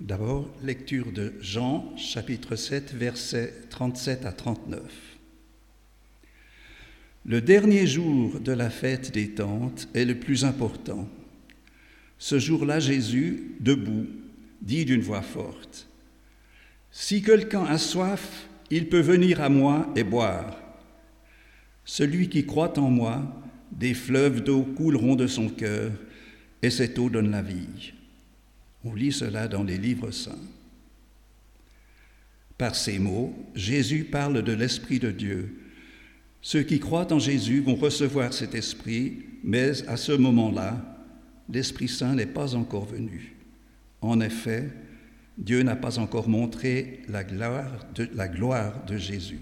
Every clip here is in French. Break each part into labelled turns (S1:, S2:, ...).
S1: D'abord, lecture de Jean, chapitre 7, versets 37 à 39. Le dernier jour de la fête des tentes est le plus important. Ce jour-là, Jésus, debout, dit d'une voix forte, Si quelqu'un a soif, il peut venir à moi et boire. Celui qui croit en moi, des fleuves d'eau couleront de son cœur, et cette eau donne la vie. On lit cela dans les livres saints. Par ces mots, Jésus parle de l'Esprit de Dieu. Ceux qui croient en Jésus vont recevoir cet Esprit, mais à ce moment-là, l'Esprit Saint n'est pas encore venu. En effet, Dieu n'a pas encore montré la gloire de, Jésus.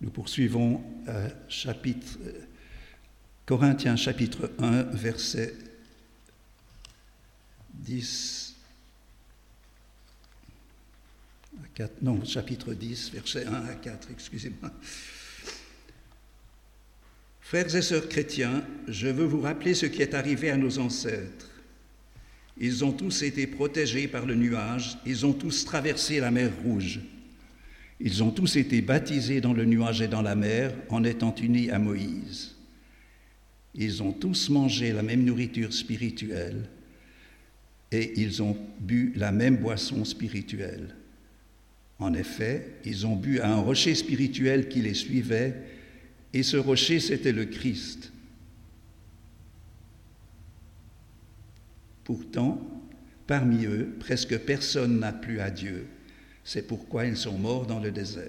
S1: Nous poursuivons euh, chapitre, euh, Corinthiens chapitre 1, verset 10 à 4, non, chapitre 10, verset 1 à 4, excusez-moi. Frères et sœurs chrétiens, je veux vous rappeler ce qui est arrivé à nos ancêtres. Ils ont tous été protégés par le nuage, ils ont tous traversé la mer Rouge. Ils ont tous été baptisés dans le nuage et dans la mer en étant unis à Moïse. Ils ont tous mangé la même nourriture spirituelle et ils ont bu la même boisson spirituelle. En effet, ils ont bu à un rocher spirituel qui les suivait, et ce rocher, c'était le Christ. Pourtant, parmi eux, presque personne n'a plu à Dieu. C'est pourquoi ils sont morts dans le désert.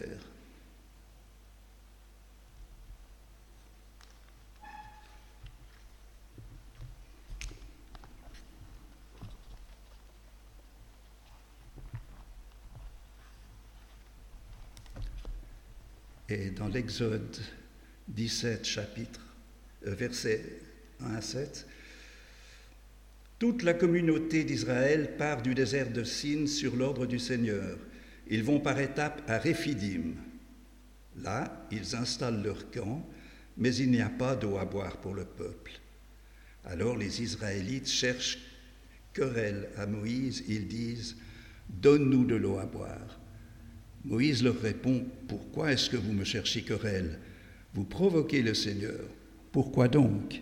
S1: Et dans l'Exode 17, chapitre, euh, verset 1 à 7, toute la communauté d'Israël part du désert de Sin sur l'ordre du Seigneur. Ils vont par étapes à Réphidim. Là, ils installent leur camp, mais il n'y a pas d'eau à boire pour le peuple. Alors les Israélites cherchent querelle à Moïse. Ils disent Donne-nous de l'eau à boire. Moïse leur répond Pourquoi est-ce que vous me cherchez querelle? Vous provoquez le Seigneur. Pourquoi donc?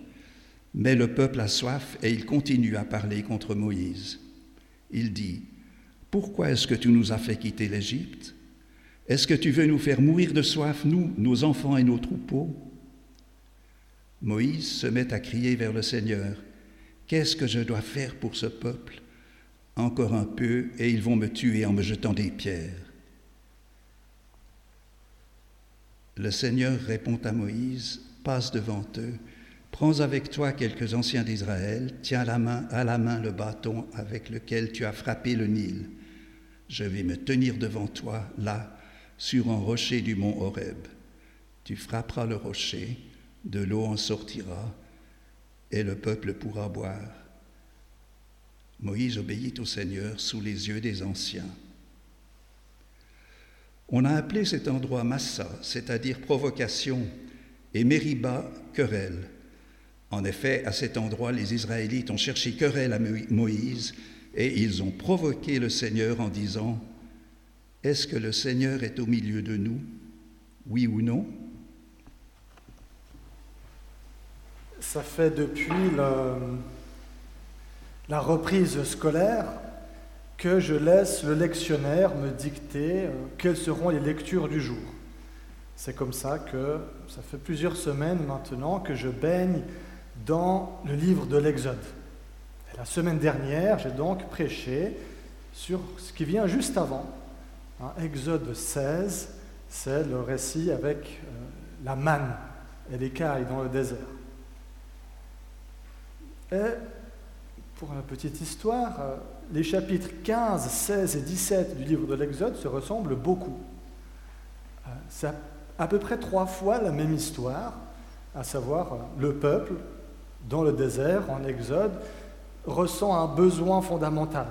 S1: Mais le peuple a soif et il continue à parler contre Moïse. Il dit pourquoi est-ce que tu nous as fait quitter l'Égypte? Est-ce que tu veux nous faire mourir de soif, nous, nos enfants et nos troupeaux? Moïse se met à crier vers le Seigneur, Qu'est-ce que je dois faire pour ce peuple? Encore un peu et ils vont me tuer en me jetant des pierres. Le Seigneur répond à Moïse, passe devant eux, prends avec toi quelques anciens d'Israël, tiens la main, à la main le bâton avec lequel tu as frappé le Nil je vais me tenir devant toi, là, sur un rocher du mont Horeb. Tu frapperas le rocher, de l'eau en sortira, et le peuple pourra boire. Moïse obéit au Seigneur sous les yeux des anciens. On a appelé cet endroit Massa, c'est-à-dire provocation, et Mériba, querelle. En effet, à cet endroit, les Israélites ont cherché querelle à Moïse et ils ont provoqué le Seigneur en disant, Est-ce que le Seigneur est au milieu de nous? Oui ou non?
S2: Ça fait depuis la reprise scolaire que je laisse le lectionnaire me dicter euh, quelles seront les lectures du jour. C'est comme ça que ça fait plusieurs semaines maintenant que je baigne dans le livre de l'Exode. La semaine dernière, j'ai donc prêché sur ce qui vient juste avant. Hein, Exode 16, c'est le récit avec euh, la manne et l'écaille dans le désert. Et pour une petite histoire, euh, les chapitres 15, 16 et 17 du livre de l'Exode se ressemblent beaucoup. Euh, c'est à peu près trois fois la même histoire, à savoir le peuple dans le désert en Exode ressent un besoin fondamental.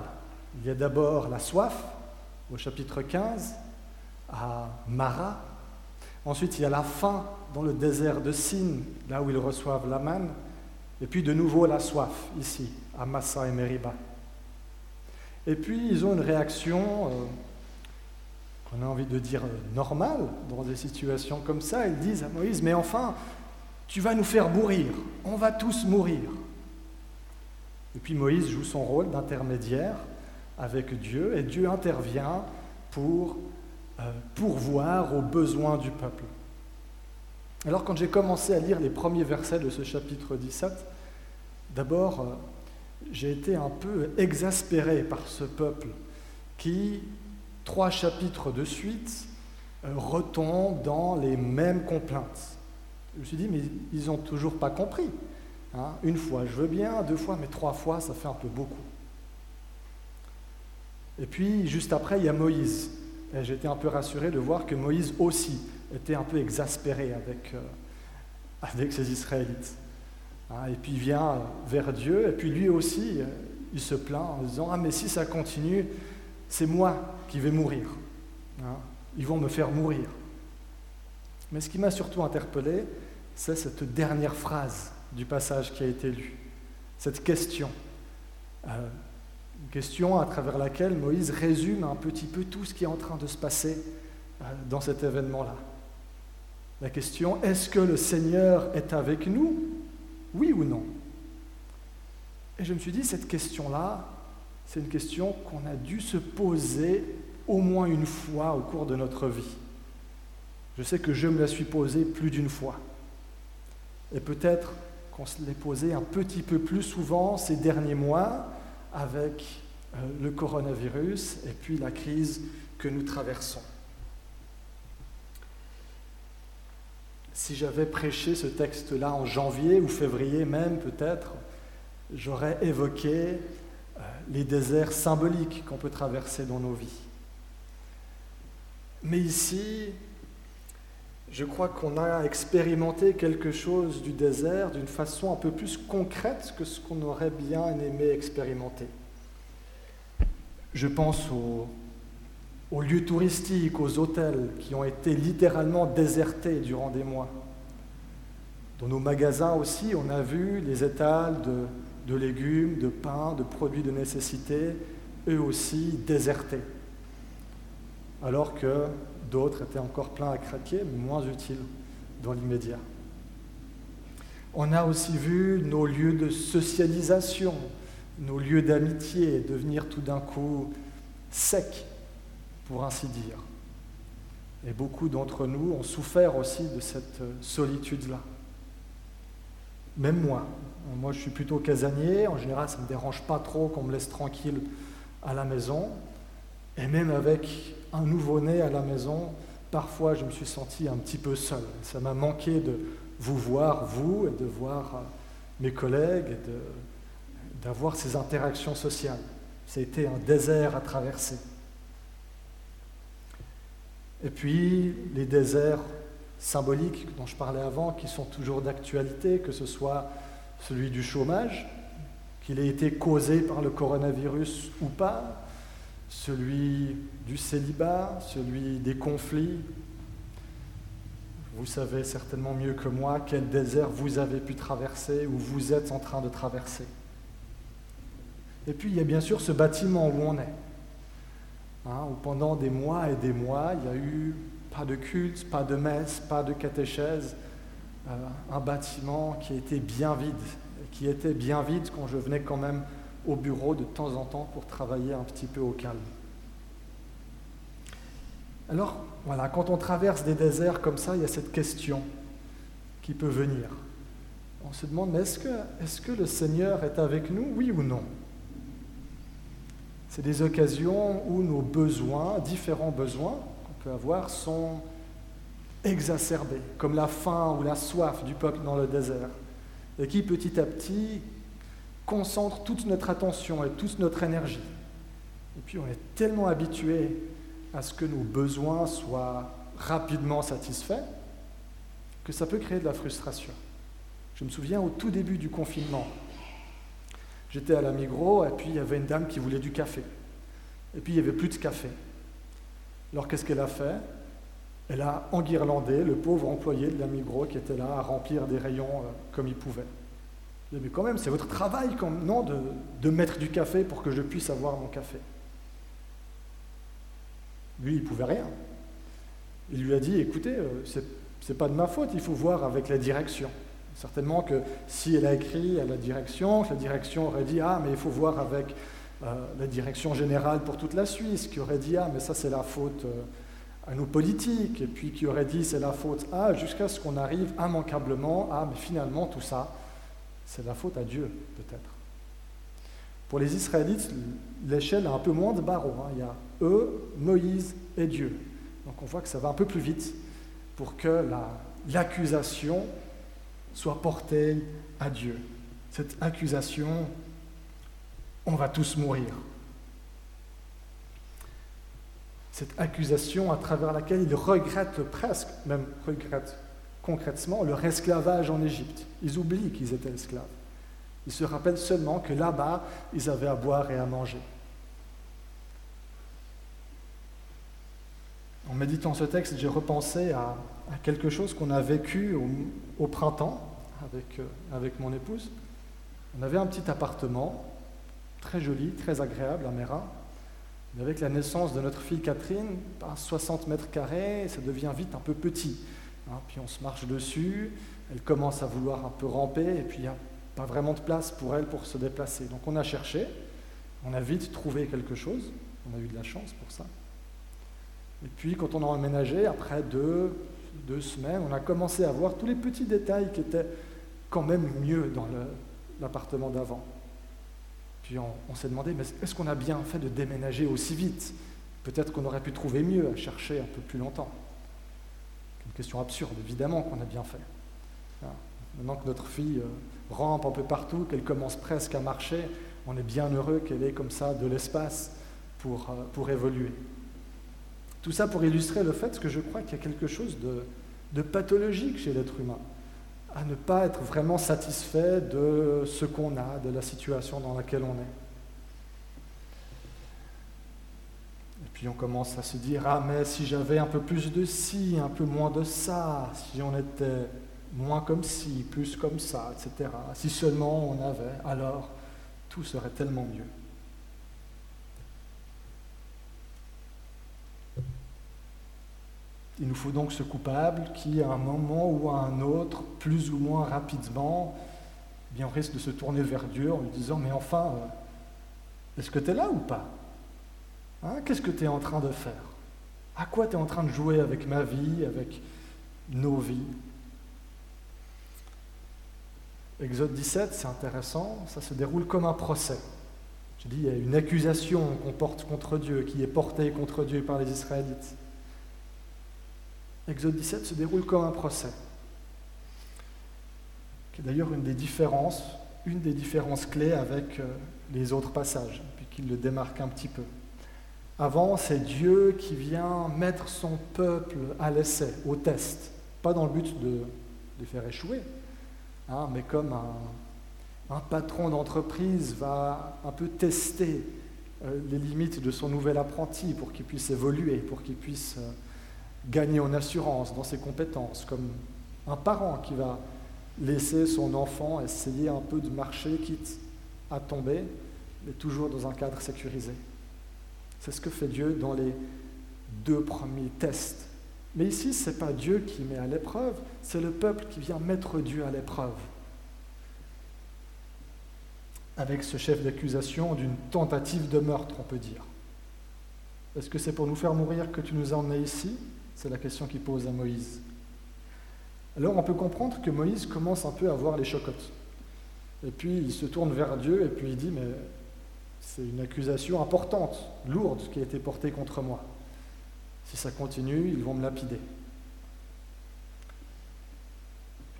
S2: Il y a d'abord la soif, au chapitre 15, à Mara. Ensuite, il y a la faim dans le désert de Sin, là où ils reçoivent la manne. Et puis de nouveau la soif, ici, à Massa et Meriba. Et puis ils ont une réaction, euh, qu'on a envie de dire euh, normale, dans des situations comme ça. Ils disent à Moïse, mais enfin, tu vas nous faire mourir, on va tous mourir. Et puis Moïse joue son rôle d'intermédiaire avec Dieu, et Dieu intervient pour euh, pourvoir aux besoins du peuple. Alors quand j'ai commencé à lire les premiers versets de ce chapitre 17, d'abord euh, j'ai été un peu exaspéré par ce peuple qui, trois chapitres de suite, euh, retombe dans les mêmes complaintes. Je me suis dit, mais ils n'ont toujours pas compris. Hein. Une fois, je veux bien, deux fois, mais trois fois, ça fait un peu beaucoup. Et puis, juste après, il y a Moïse. Et j'étais un peu rassuré de voir que Moïse aussi était un peu exaspéré avec, euh, avec ces Israélites. Hein, et puis il vient vers Dieu, et puis lui aussi, euh, il se plaint en disant, ah mais si ça continue, c'est moi qui vais mourir. Hein. ils vont me faire mourir. Mais ce qui m'a surtout interpellé, c'est cette dernière phrase du passage qui a été lu, cette question. Euh, une question à travers laquelle Moïse résume un petit peu tout ce qui est en train de se passer euh, dans cet événement-là. La question, est-ce que le Seigneur est avec nous? Oui ou non? Et je me suis dit, cette question-là, c'est une question qu'on a dû se poser au moins une fois au cours de notre vie. Je sais que je me la suis posée plus d'une fois. Et peut-être qu'on se l'est posée un petit peu plus souvent ces derniers mois avec euh, le coronavirus et puis la crise que nous traversons. Si j'avais prêché ce texte-là en janvier ou février même peut-être, j'aurais évoqué euh, les déserts symboliques qu'on peut traverser dans nos vies. Mais ici, je crois qu'on a expérimenté quelque chose du désert d'une façon un peu plus concrète que ce qu'on aurait bien aimé expérimenter. Je pense aux, lieux touristiques, aux hôtels qui ont été littéralement désertés durant des mois. Dans nos magasins aussi, on a vu les étals de, de légumes, de pain, de produits de nécessité, eux aussi désertés. Alors que D'autres étaient encore pleins à craquer, mais moins utiles dans l'immédiat. On a aussi vu nos lieux de socialisation, nos lieux d'amitié devenir tout d'un coup secs, pour ainsi dire. Et beaucoup d'entre nous ont souffert aussi de cette solitude-là. Même moi. Moi, je suis plutôt casanier. En général, ça ne me dérange pas trop qu'on me laisse tranquille à la maison. Et même avec un nouveau-né à la maison, parfois je me suis senti un petit peu seul. Ça m'a manqué de vous voir, vous, et de voir euh, mes collègues, et d'avoir ces interactions sociales. Ça a été un désert à traverser. Et puis les déserts symboliques dont je parlais avant, qui sont toujours d'actualité, que ce soit celui du chômage, qu'il ait été causé par le coronavirus ou pas, celui du célibat, celui des conflits. Vous savez certainement mieux que moi quel désert vous avez pu traverser ou vous êtes en train de traverser. Et puis il y a bien sûr ce bâtiment où on est, hein, où pendant des mois et des mois, il n'y a eu pas de culte, pas de messe, pas de catéchèse, euh, un bâtiment qui était bien vide, qui était bien vide quand je venais quand même au bureau de temps en temps pour travailler un petit peu au calme. Alors, voilà, quand on traverse des déserts comme ça, il y a cette question qui peut venir. On se demande, est-ce que, que le Seigneur est avec nous, oui ou non? C'est des occasions où nos besoins, différents besoins qu'on peut avoir, sont exacerbés, comme la faim ou la soif du peuple dans le désert, et qui petit à petit concentre toute notre attention et toute notre énergie. Et puis on est tellement habitué à ce que nos besoins soient rapidement satisfaits que ça peut créer de la frustration. Je me souviens au tout début du confinement, j'étais à la Migros et puis il y avait une dame qui voulait du café. Et puis il n'y avait plus de café. Alors qu'est-ce qu'elle a fait? Elle a enguirlandé le pauvre employé de la Migros qui était là à remplir des rayons euh, comme il pouvait. Mais quand même, c'est votre travail, non, de, mettre du café pour que je puisse avoir mon café. Lui, il pouvait rien. Il lui a dit, écoutez, euh, c'est n'est pas de ma faute, il faut voir avec la direction. Certainement que si elle a écrit à la direction, la direction aurait dit Ah, mais il faut voir avec euh, la direction générale pour toute la Suisse, qui aurait dit Ah, mais ça c'est la faute euh, à nos politiques, et puis qui aurait dit C'est la faute à, jusqu'à ce qu'on arrive immanquablement à, mais finalement tout ça, c'est la faute à Dieu, peut-être. Pour les Israélites, l'échelle a un peu moins de barreaux. Hein. Il y a eux, Moïse et Dieu. Donc on voit que ça va un peu plus vite pour que l'accusation soit portée à Dieu. Cette accusation, on va tous mourir. Cette accusation à travers laquelle ils regrettent presque, même regrettent concrètement, leur esclavage en Égypte. Ils oublient qu'ils étaient esclaves. Ils se rappellent seulement que là-bas, ils avaient à boire et à manger. En méditant ce texte, j'ai repensé à, quelque chose qu'on a vécu au, printemps avec, euh, avec, mon épouse. On avait un petit appartement, très joli, très agréable à Mérin. Mais avec la naissance de notre fille Catherine, à 60 mètres carrés, ça devient vite un peu petit. Hein. puis on se marche dessus, elle commence à vouloir un peu ramper, et puis il n'y a pas vraiment de place pour elle pour se déplacer. Donc on a cherché, on a vite trouvé quelque chose, on a eu de la chance pour ça. Et puis, quand on a emménagé, après deux, deux semaines, on a commencé à voir tous les petits détails qui étaient quand même mieux dans l'appartement d'avant. Puis on, s'est demandé, mais est-ce qu'on a bien fait de déménager aussi vite? Peut-être qu'on aurait pu trouver mieux à chercher un peu plus longtemps. Une question absurde, évidemment qu'on a bien fait. Maintenant que notre fille euh, rampe un peu partout, qu'elle commence presque à marcher, on est bien heureux qu'elle ait comme ça de l'espace pour, euh, pour évoluer. Tout ça pour illustrer le fait que je crois qu'il y a quelque chose de, pathologique chez l'être humain, à ne pas être vraiment satisfait de ce qu'on a, de la situation dans laquelle on est. puis on commence à se dire, ah mais si j'avais un peu plus de ci, un peu moins de ça, si on était moins comme ci, plus comme ça, etc. Si seulement on avait, alors tout serait tellement mieux. Il nous faut donc ce coupable qui, à un moment ou à un autre, plus ou moins rapidement, eh bien, on risque de se tourner vers Dieu en lui disant Mais enfin, euh, est-ce que tu es là ou pas? Hein, Qu'est-ce que tu es en train de faire? À quoi tu es en train de jouer avec ma vie, avec nos vies? Exode 17, c'est intéressant, ça se déroule comme un procès. Je dis, il y a une accusation qu'on porte contre Dieu, qui est portée contre Dieu par les Israélites. Exode 17 se déroule comme un procès, qui est d'ailleurs une des différences, une des différences clés avec euh, les autres passages, puis qu'il le démarque un petit peu. Avant, c'est Dieu qui vient mettre son peuple à l'essai, au test, pas dans le but de les faire échouer, hein, mais comme un, patron d'entreprise va un peu tester euh, les limites de son nouvel apprenti pour qu'il puisse évoluer, pour qu'il puisse euh, gagner en assurance dans ses compétences, comme un parent qui va laisser son enfant essayer un peu de marcher, quitte à tomber, mais toujours dans un cadre sécurisé. C'est ce que fait Dieu dans les deux premiers tests. Mais ici, ce n'est pas Dieu qui met à l'épreuve, c'est le peuple qui vient mettre Dieu à l'épreuve. Avec ce chef d'accusation d'une tentative de meurtre, on peut dire. Est-ce que c'est pour nous faire mourir que tu nous as emmenés ici? C'est la question qu'il pose à Moïse. Alors on peut comprendre que Moïse commence un peu à voir les chocottes. Et puis il se tourne vers Dieu et puis il dit, mais c'est une accusation importante, lourde, qui a été portée contre moi. Si ça continue, ils vont me lapider.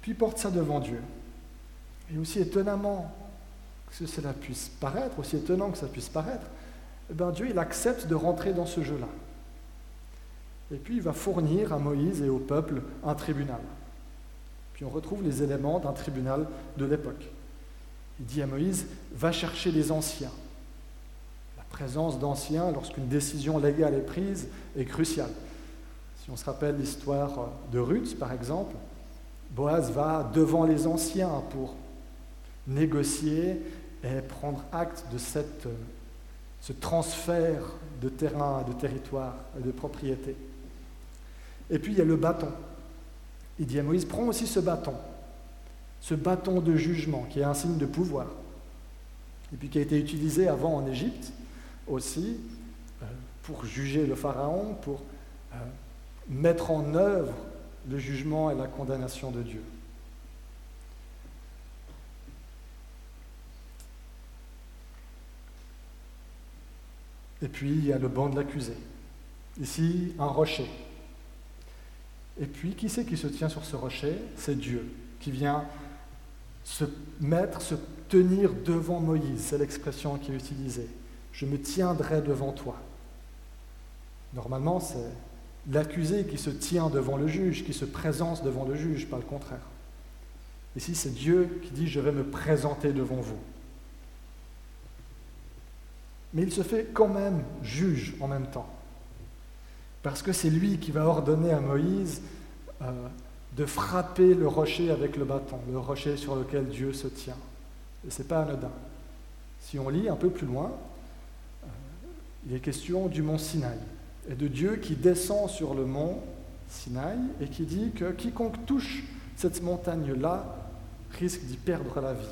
S2: Puis porte ça devant Dieu. Et aussi étonnamment que cela puisse paraître, aussi étonnant que ça puisse paraître, eh bien Dieu il accepte de rentrer dans ce jeu-là. Et puis il va fournir à Moïse et au peuple un tribunal. Puis on retrouve les éléments d'un tribunal de l'époque. Il dit à Moïse, va chercher les anciens, présence d'anciens lorsqu'une décision légale est prise est cruciale. Si on se rappelle l'histoire de Ruth, par exemple, Boaz va devant les anciens pour négocier et prendre acte de cette, ce transfert de terrain, de territoire de propriété. Et puis il y a le bâton. Il dit à Moïse, prends aussi ce bâton, ce bâton de jugement qui est un signe de pouvoir, et puis qui a été utilisé avant en Égypte aussi euh, pour juger le Pharaon, pour euh, mettre en œuvre le jugement et la condamnation de Dieu. Et puis il y a le banc de l'accusé. Ici, un rocher. Et puis, qui c'est qui se tient sur ce rocher? C'est Dieu, qui vient se mettre, se tenir devant Moïse. C'est l'expression qui est utilisée. Je me tiendrai devant toi. Normalement, c'est l'accusé qui se tient devant le juge, qui se présente devant le juge, pas le contraire. Ici, c'est Dieu qui dit, je vais me présenter devant vous. Mais il se fait quand même juge en même temps. Parce que c'est lui qui va ordonner à Moïse euh, de frapper le rocher avec le bâton, le rocher sur lequel Dieu se tient. Et ce n'est pas anodin. Si on lit un peu plus loin, il est question du mont Sinaï et de Dieu qui descend sur le mont Sinaï et qui dit que quiconque touche cette montagne-là risque d'y perdre la vie.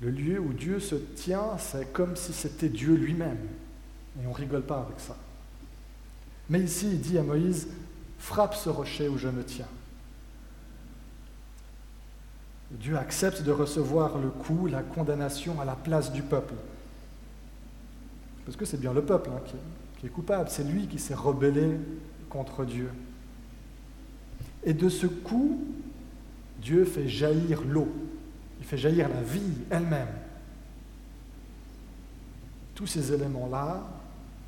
S2: Le lieu où Dieu se tient, c'est comme si c'était Dieu lui-même. Et on rigole pas avec ça. Mais ici, il dit à Moïse, frappe ce rocher où je me tiens. Dieu accepte de recevoir le coup, la condamnation à la place du peuple. Parce que c'est bien le peuple hein, qui, est coupable, c'est lui qui s'est rebellé contre Dieu. Et de ce coup, Dieu fait jaillir l'eau, il fait jaillir la vie elle-même. Tous ces éléments-là,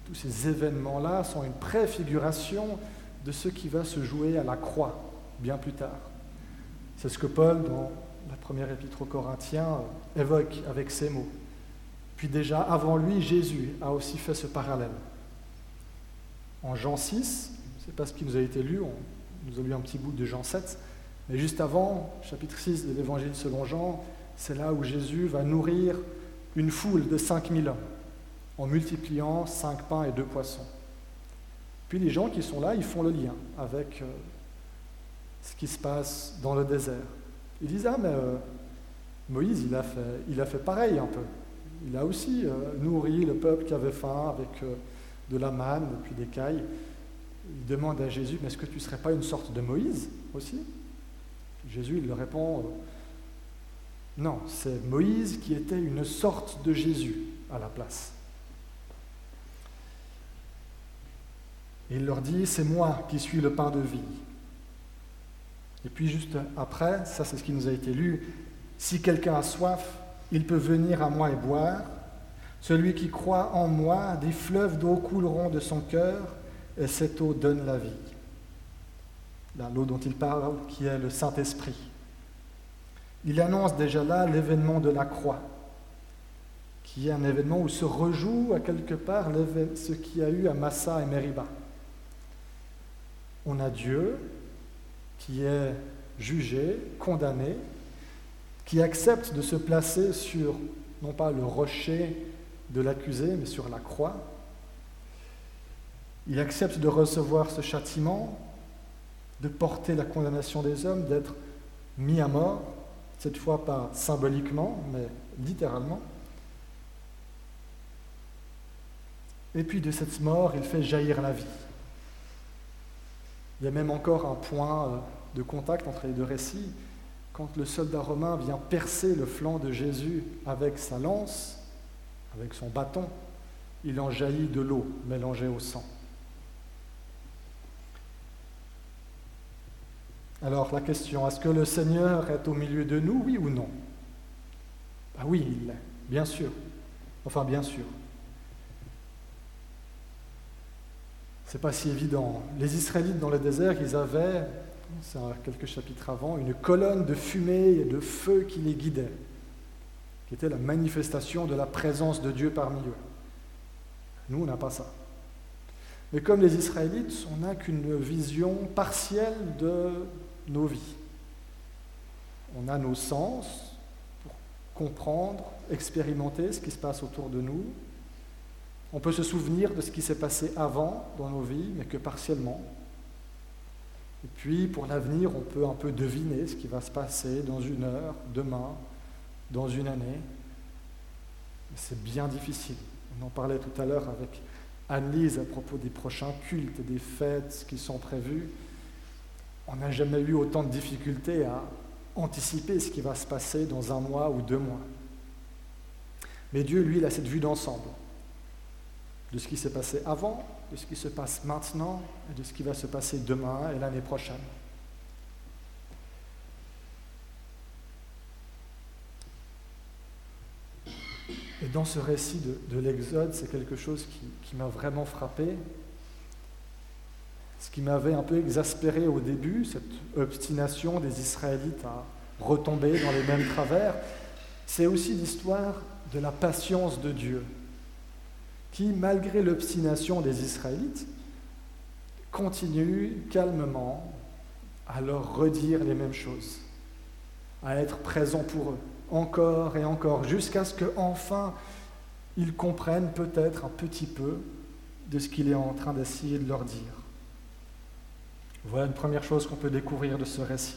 S2: tous ces événements-là sont une préfiguration de ce qui va se jouer à la croix bien plus tard. C'est ce que Paul, dans la première épître aux Corinthiens, évoque avec ces mots. Puis déjà, avant lui, Jésus a aussi fait ce parallèle. En Jean 6, c'est pas ce qui nous a été lu, on nous a lu un petit bout de Jean 7, mais juste avant, chapitre 6 de l'Évangile selon Jean, c'est là où Jésus va nourrir une foule de 5000 hommes en multipliant cinq pains et deux poissons. Puis les gens qui sont là, ils font le lien avec euh, ce qui se passe dans le désert. Ils disent, ah mais euh, Moïse, il a, fait, il a fait pareil un peu. Il a aussi euh, nourri le peuple qui avait faim avec de la manne et puis des cailles. Il demande à Jésus, mais est-ce que tu ne serais pas une sorte de Moïse aussi? Jésus, il leur répond, non, c'est Moïse qui était une sorte de Jésus à la place. Et il leur dit, c'est moi qui suis le pain de vie. Et puis juste après, ça c'est ce qui nous a été lu, si quelqu'un a soif, il peut venir à moi et boire. Celui qui croit en moi, des fleuves d'eau couleront de son cœur, et cette eau donne la vie. L'eau dont il parle, qui est le Saint-Esprit. Il annonce déjà là l'événement de la croix, qui est un événement où se rejoue à quelque part ce qui a eu à Massa et Meriba on a Dieu qui est jugé, condamné, qui accepte de se placer sur, non pas le rocher de l'accusé, mais sur la croix. Il accepte de recevoir ce châtiment, de porter la condamnation des hommes, d'être mis à mort, cette fois pas symboliquement, mais littéralement. Et puis de cette mort, il fait jaillir la vie. Il y a même encore un point euh, de contact entre les deux récits. Quand le soldat romain vient percer le flanc de Jésus avec sa lance, avec son bâton, il en jaillit de l'eau mélangée au sang. Alors la question, est-ce que le Seigneur est au milieu de nous, oui ou non? Ah oui, il l'est, bien sûr. Enfin, bien sûr. C'est pas si évident. Les Israélites dans le désert, ils avaient, c'est quelques chapitres avant, une colonne de fumée et de feu qui les guidait. qui était la manifestation de la présence de Dieu parmi eux. Nous, on n'a pas ça. Mais comme les Israélites, on n'a qu'une vision partielle de nos vies. On a nos sens pour comprendre, expérimenter ce qui se passe autour de nous. On peut se souvenir de ce qui s'est passé avant dans nos vies, mais que partiellement. Et puis, pour l'avenir, on peut un peu deviner ce qui va se passer dans une heure, demain, dans une année. C'est bien difficile. On en parlait tout à l'heure avec Anne-Lise à propos des prochains cultes, des fêtes qui sont prévues. On n'a jamais eu autant de difficultés à anticiper ce qui va se passer dans un mois ou deux mois. Mais Dieu, lui, il a cette vue d'ensemble de ce qui s'est passé avant, de ce qui se passe maintenant et de ce qui va se passer demain et l'année prochaine. Et dans ce récit de, l'Exode, c'est quelque chose qui, m'a vraiment frappé. Ce qui m'avait un peu exaspéré au début, cette obstination des Israélites à retomber dans les mêmes travers, c'est aussi l'histoire de la patience de Dieu qui, malgré l'obstination des Israélites, continue calmement à leur redire les mêmes choses, à être présent pour eux, encore et encore, jusqu'à ce qu'enfin ils comprennent peut-être un petit peu de ce qu'il est en train d'essayer de leur dire. Voilà une première chose qu'on peut découvrir de ce récit.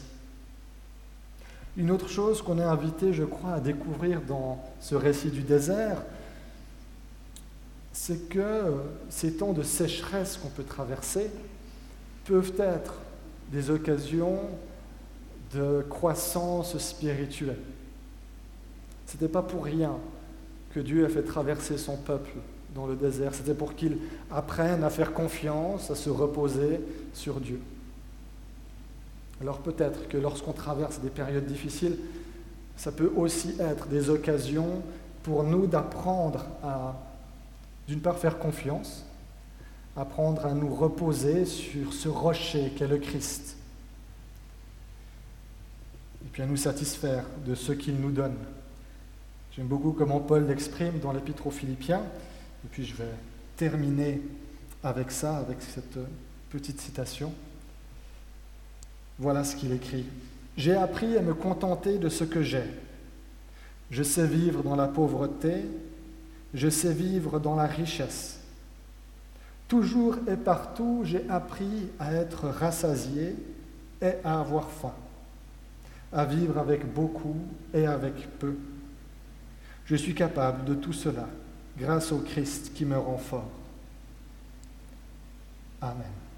S2: Une autre chose qu'on est invité, je crois, à découvrir dans ce récit du désert, c'est que ces temps de sécheresse qu'on peut traverser peuvent être des occasions de croissance spirituelle. Ce n'était pas pour rien que Dieu a fait traverser son peuple dans le désert. C'était pour qu'il apprenne à faire confiance, à se reposer sur Dieu. Alors peut-être que lorsqu'on traverse des périodes difficiles, ça peut aussi être des occasions pour nous d'apprendre à d'une part, faire confiance, apprendre à nous reposer sur ce rocher qu'est le Christ, et puis à nous satisfaire de ce qu'il nous donne. J'aime beaucoup comment Paul l'exprime dans l'Épître aux Philippiens, et puis je vais terminer avec ça, avec cette petite citation. Voilà ce qu'il écrit. J'ai appris à me contenter de ce que j'ai. Je sais vivre dans la pauvreté je sais vivre dans la richesse. Toujours et partout, j'ai appris à être rassasié et à avoir faim, à vivre avec beaucoup et avec peu. Je suis capable de tout cela grâce au Christ qui me rend fort. Amen.